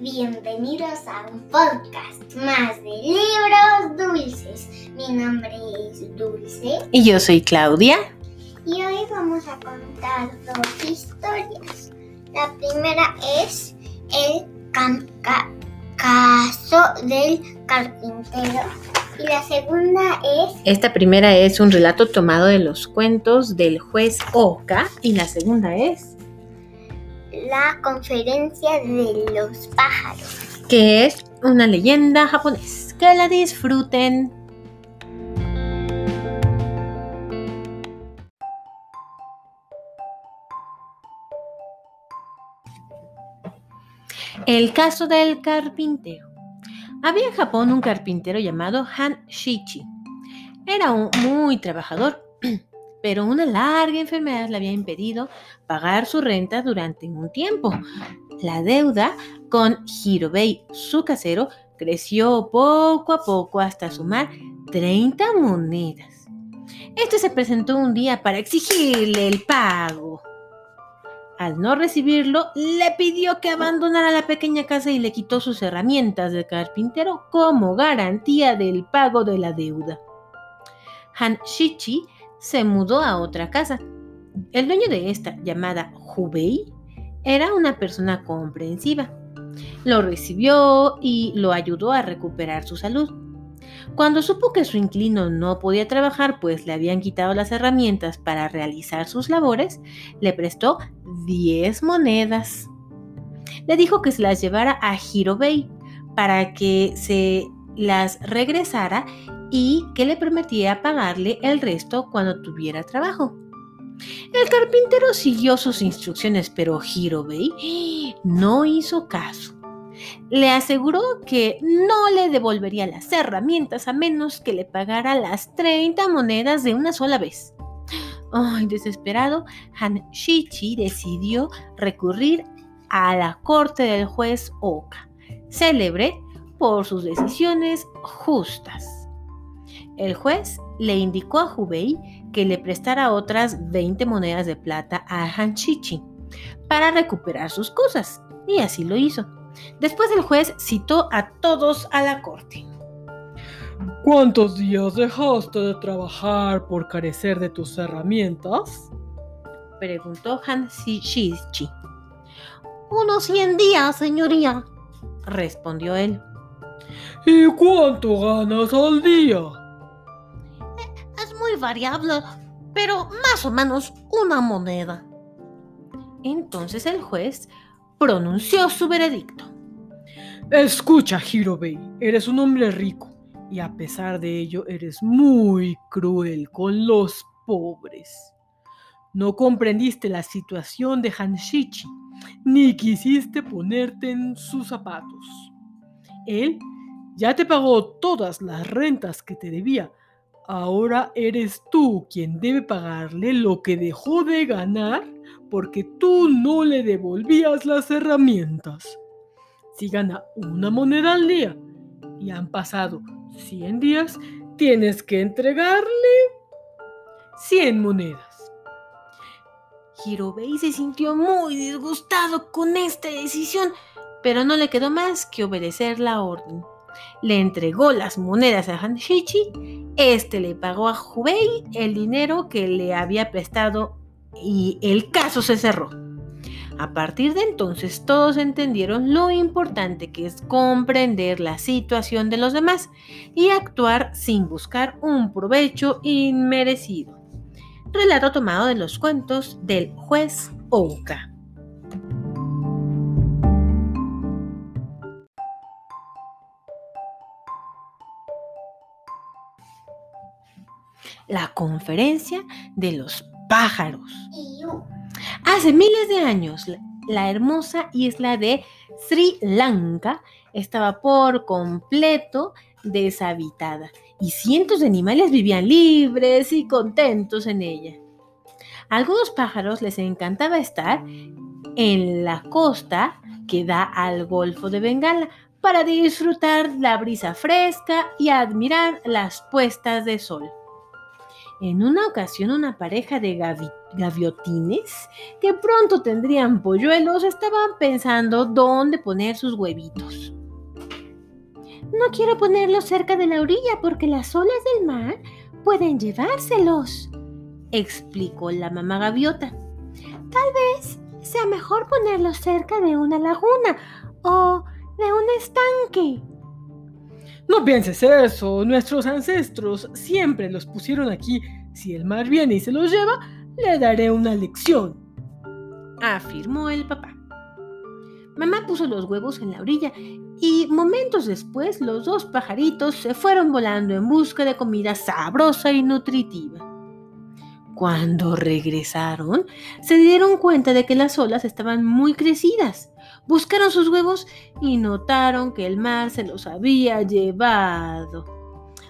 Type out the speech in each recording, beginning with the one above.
Bienvenidos a un podcast más de libros dulces. Mi nombre es Dulce. Y yo soy Claudia. Y hoy vamos a contar dos historias. La primera es el caso del carpintero. Y la segunda es... Esta primera es un relato tomado de los cuentos del juez Oka. Y la segunda es... La conferencia de los pájaros. Que es una leyenda japonés. Que la disfruten. El caso del carpintero. Había en Japón un carpintero llamado Han Shichi. Era un muy trabajador, pero una larga enfermedad le había impedido pagar su renta durante un tiempo. La deuda con Hirobei, su casero, creció poco a poco hasta sumar 30 monedas. Este se presentó un día para exigirle el pago. Al no recibirlo, le pidió que abandonara la pequeña casa y le quitó sus herramientas de carpintero como garantía del pago de la deuda. Han Shichi se mudó a otra casa. El dueño de esta, llamada Hubei, era una persona comprensiva. Lo recibió y lo ayudó a recuperar su salud. Cuando supo que su inquilino no podía trabajar, pues le habían quitado las herramientas para realizar sus labores, le prestó 10 monedas. Le dijo que se las llevara a Hirobei para que se las regresara y que le prometía pagarle el resto cuando tuviera trabajo. El carpintero siguió sus instrucciones, pero Hirobei no hizo caso. Le aseguró que no le devolvería las herramientas a menos que le pagara las 30 monedas de una sola vez. Ay, desesperado, Han Shichi decidió recurrir a la corte del juez Oka, célebre por sus decisiones justas. El juez le indicó a Hubei que le prestara otras 20 monedas de plata a Han Shichi para recuperar sus cosas, y así lo hizo. Después el juez citó a todos a la corte. ¿Cuántos días dejaste de trabajar por carecer de tus herramientas? Preguntó Han Shichi. Unos 100 días, señoría, respondió él. ¿Y cuánto ganas al día? Variable, pero más o menos una moneda. Entonces el juez pronunció su veredicto. Escucha, Hirobei, eres un hombre rico y a pesar de ello eres muy cruel con los pobres. No comprendiste la situación de Hanshichi, ni quisiste ponerte en sus zapatos. Él ya te pagó todas las rentas que te debía. Ahora eres tú quien debe pagarle lo que dejó de ganar porque tú no le devolvías las herramientas si gana una moneda al día y han pasado 100 días, tienes que entregarle 100 monedas. Hirobei se sintió muy disgustado con esta decisión, pero no le quedó más que obedecer la orden. Le entregó las monedas a Hanshichi, este le pagó a Hubei el dinero que le había prestado y el caso se cerró. A partir de entonces todos entendieron lo importante que es comprender la situación de los demás y actuar sin buscar un provecho inmerecido. Relato tomado de los cuentos del juez Ouka. La conferencia de los pájaros. Hace miles de años, la hermosa isla de Sri Lanka estaba por completo deshabitada y cientos de animales vivían libres y contentos en ella. A algunos pájaros les encantaba estar en la costa que da al Golfo de Bengala para disfrutar la brisa fresca y admirar las puestas de sol. En una ocasión una pareja de gavi- gaviotines que pronto tendrían polluelos estaban pensando dónde poner sus huevitos. No quiero ponerlos cerca de la orilla porque las olas del mar pueden llevárselos, explicó la mamá gaviota. Tal vez sea mejor ponerlos cerca de una laguna o de un estanque. No pienses eso, nuestros ancestros siempre los pusieron aquí. Si el mar viene y se los lleva, le daré una lección. afirmó el papá. Mamá puso los huevos en la orilla y momentos después los dos pajaritos se fueron volando en busca de comida sabrosa y nutritiva. Cuando regresaron, se dieron cuenta de que las olas estaban muy crecidas. Buscaron sus huevos y notaron que el mar se los había llevado.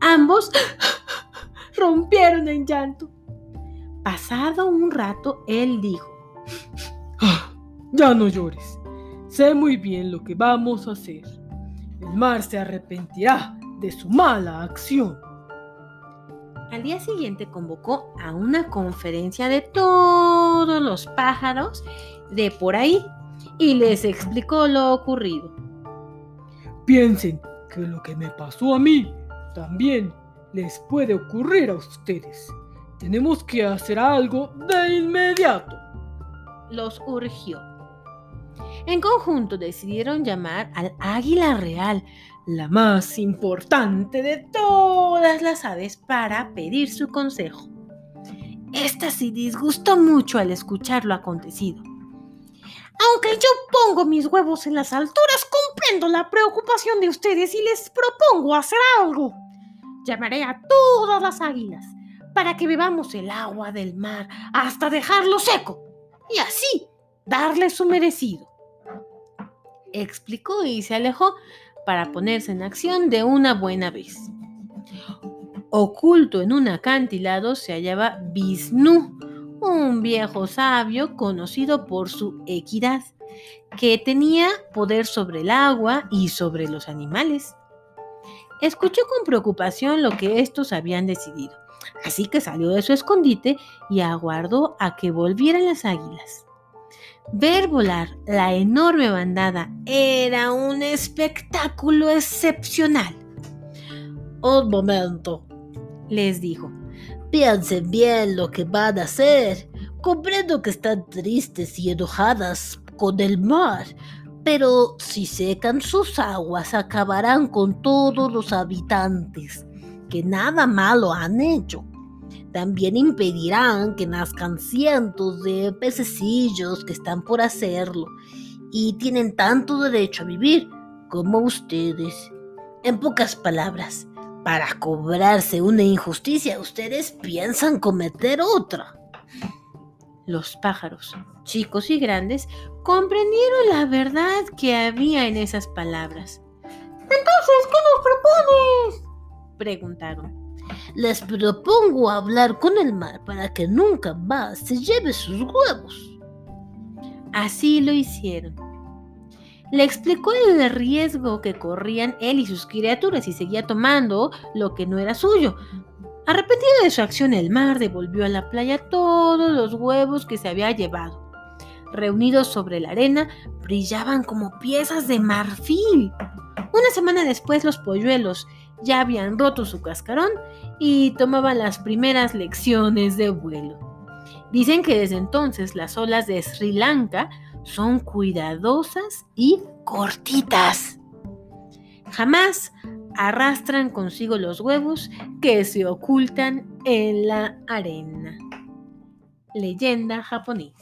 Ambos rompieron en llanto. Pasado un rato, él dijo, Ah, Ya no llores. Sé muy bien lo que vamos a hacer. El mar se arrepentirá de su mala acción. Al día siguiente convocó a una conferencia de todos los pájaros de por ahí y les explicó lo ocurrido. Piensen que lo que me pasó a mí también les puede ocurrir a ustedes. Tenemos que hacer algo de inmediato. Los urgió. En conjunto decidieron llamar al águila real, la más importante de todas las aves, para pedir su consejo. Esta se disgustó mucho al escuchar lo acontecido. Aunque yo pongo mis huevos en las alturas, comprendo la preocupación de ustedes y les propongo hacer algo. Llamaré a todas las águilas para que bebamos el agua del mar hasta dejarlo seco y así darle su merecido. explicó y se alejó para ponerse en acción de una buena vez. Oculto en un acantilado se hallaba Vishnu, un viejo sabio conocido por su equidad, que tenía poder sobre el agua y sobre los animales. Escuchó con preocupación lo que estos habían decidido, así que salió de su escondite y aguardó a que volvieran las águilas. Ver volar la enorme bandada era un espectáculo excepcional. Un momento. Les dijo, Piensen bien lo que van a hacer. Comprendo que están tristes y enojadas con el mar, pero si secan sus aguas acabarán con todos los habitantes, que nada malo han hecho. También impedirán que nazcan cientos de pececillos que están por hacerlo y tienen tanto derecho a vivir como ustedes. En pocas palabras, para cobrarse una injusticia, ustedes piensan cometer otra. los pájaros, chicos y grandes, comprendieron la verdad que había en esas palabras. Entonces, ¿qué nos propones? Preguntaron. Les propongo hablar con el mar para que nunca más se lleve sus huevos. Así lo hicieron. Le explicó el riesgo que corrían él y sus criaturas y seguía tomando lo que no era suyo. Arrepentido de su acción, el mar devolvió a la playa todos los huevos que se había llevado. Reunidos sobre la arena, brillaban como piezas de marfil. Una semana después, los polluelos ya habían roto su cascarón y tomaban las primeras lecciones de vuelo. Dicen que desde entonces las olas de Sri Lanka son cuidadosas y cortitas. Jamás arrastran consigo los huevos que se ocultan en la arena. Leyenda japonés.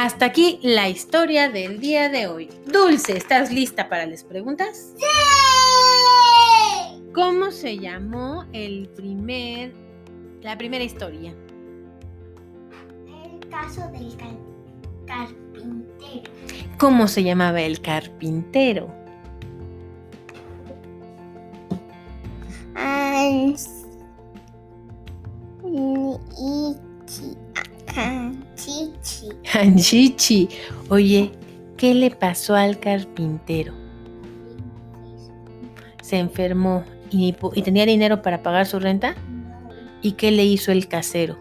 Hasta aquí la historia del día de hoy. Dulce, ¿estás lista para las preguntas? ¡Sí! ¿Cómo se llamó el primer, la primera historia? El caso del cal- carpintero. ¿Cómo se llamaba el carpintero? Ans- Ichi. Anchichi. Hanchichi. Oye, ¿Qué le pasó al carpintero? Se enfermó y, tenía dinero para pagar su renta. ¿Y qué le hizo el casero?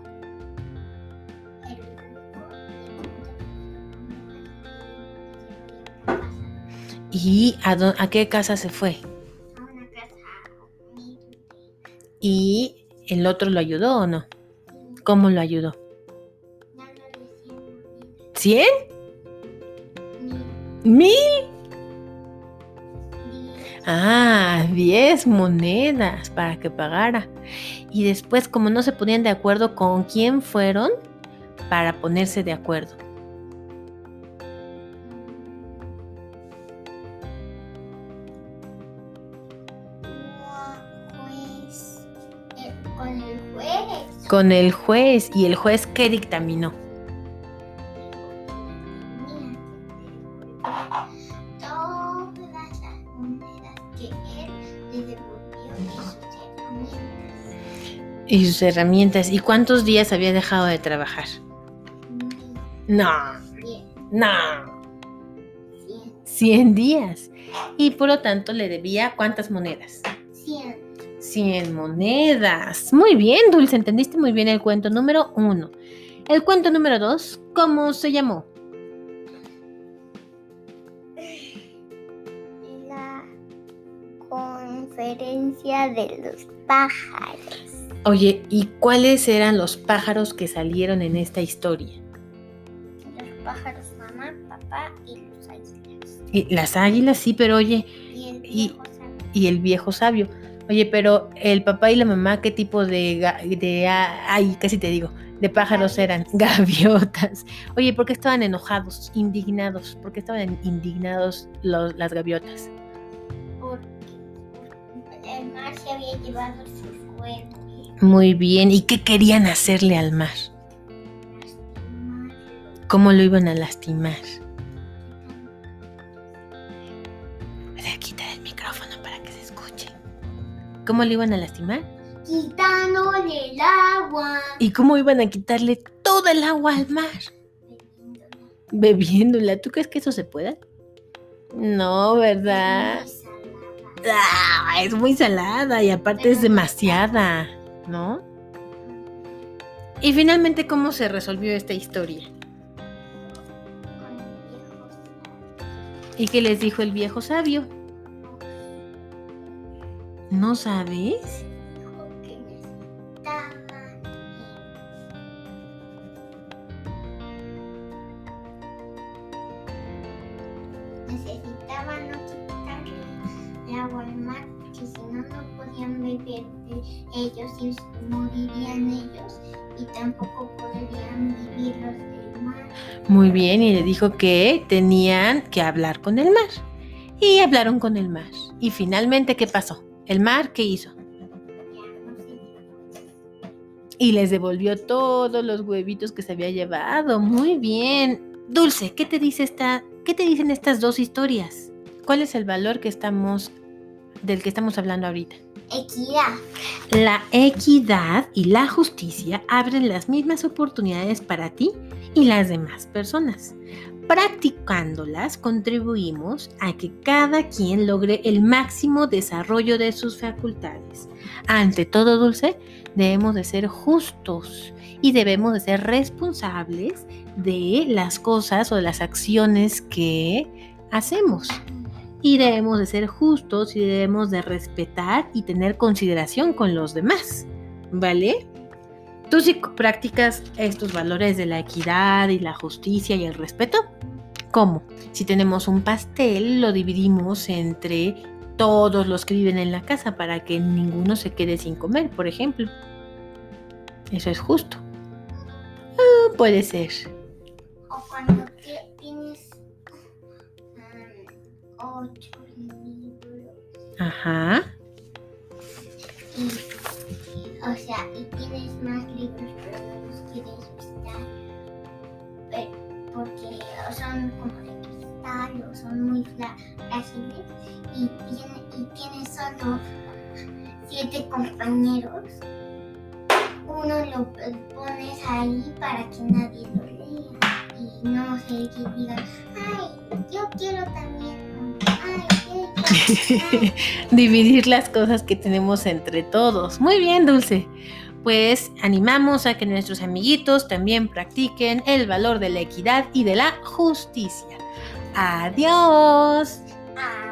¿Y a, a qué casa se fue? ¿Y el otro lo ayudó o no? ¿Cómo lo ayudó? Cien. ¿Mil? Diez. Ah, 10 monedas para que pagara. Y después, como no se ponían de acuerdo con quién fueron, para ponerse de acuerdo. Con el juez. Con el juez. ¿Y el juez qué dictaminó? Que él le devolvió y sus herramientas. Y sus herramientas. ¿Y cuántos días había dejado de trabajar? No, cien, no. cien, 100 días. Y por lo tanto le debía cuántas monedas? cien. 100 monedas. Muy bien, Dulce, entendiste muy bien el cuento número uno. El cuento número dos, ¿cómo se llamó? Conferencia de los pájaros. Oye, ¿y cuáles eran los pájaros que salieron en esta historia? Los pájaros, mamá, papá y los águilas. Y las águilas, sí, pero oye, Y el Y- viejo sabio. y el viejo sabio. Oye, pero el papá y la mamá, ¿qué tipo de, de ah, ay, casi te digo, de pájaros eran? Gaviotas. Oye, ¿por qué estaban enojados, indignados? ¿Por qué estaban indignados los- las gaviotas? El mar se había llevado sus huevos. Muy bien, ¿y qué querían hacerle al mar? Lastimar. ¿Cómo lo iban a lastimar? Voy a quitar el micrófono para que se escuche. ¿Cómo lo iban a lastimar? Quitándole el agua. ¿Y cómo iban a quitarle todo el agua al mar? Bebiéndola. ¿Tú crees que eso se pueda? No, ¿verdad? Salada. Ah, es muy salada y aparte es demasiada, ¿no? Y finalmente, ¿cómo se resolvió esta historia? ¿Y qué les dijo el viejo sabio? ¿No sabes? Necesitaban al mar porque si no no podían de ellos y morirían ellos y tampoco podrían vivir los del mar. Muy bien, y le dijo que tenían que hablar con el mar. Y hablaron con el mar. Y finalmente, ¿qué pasó? ¿El mar qué hizo? Y les devolvió todos los huevitos que se había llevado. Muy bien. Dulce, ¿qué te dice esta, qué te dicen estas dos historias? ¿Cuál es el valor que estamos del que estamos hablando ahorita? Equidad. La equidad y la justicia abren las mismas oportunidades para ti y las demás personas. Practicándolas contribuimos a que cada quien logre el máximo desarrollo de sus facultades. Ante todo, Dulce, debemos de ser justos y debemos de ser responsables de las cosas o de las acciones que hacemos. Y debemos de ser justos y debemos de respetar y tener consideración con los demás. ¿Vale? ¿Tú sí practicas estos valores de la equidad y la justicia y el respeto? ¿Cómo? Si tenemos un pastel, lo dividimos entre todos los que viven en la casa para que ninguno se quede sin comer, por ejemplo. Eso es justo. Ah, puede ser. Ocho libros Ajá. y, o sea, y tienes más libros pero no los quieres visitar pe- porque son como de cristal o son muy frágiles y, tiene- y tienes solo siete compañeros, uno lo pones ahí para que nadie lo lea y no sé que digan, ay, yo quiero también. Dividir las cosas que tenemos entre todos. Muy bien, Dulce. Pues animamos a que nuestros amiguitos también practiquen el valor de la equidad y de la justicia. Adiós. Ay.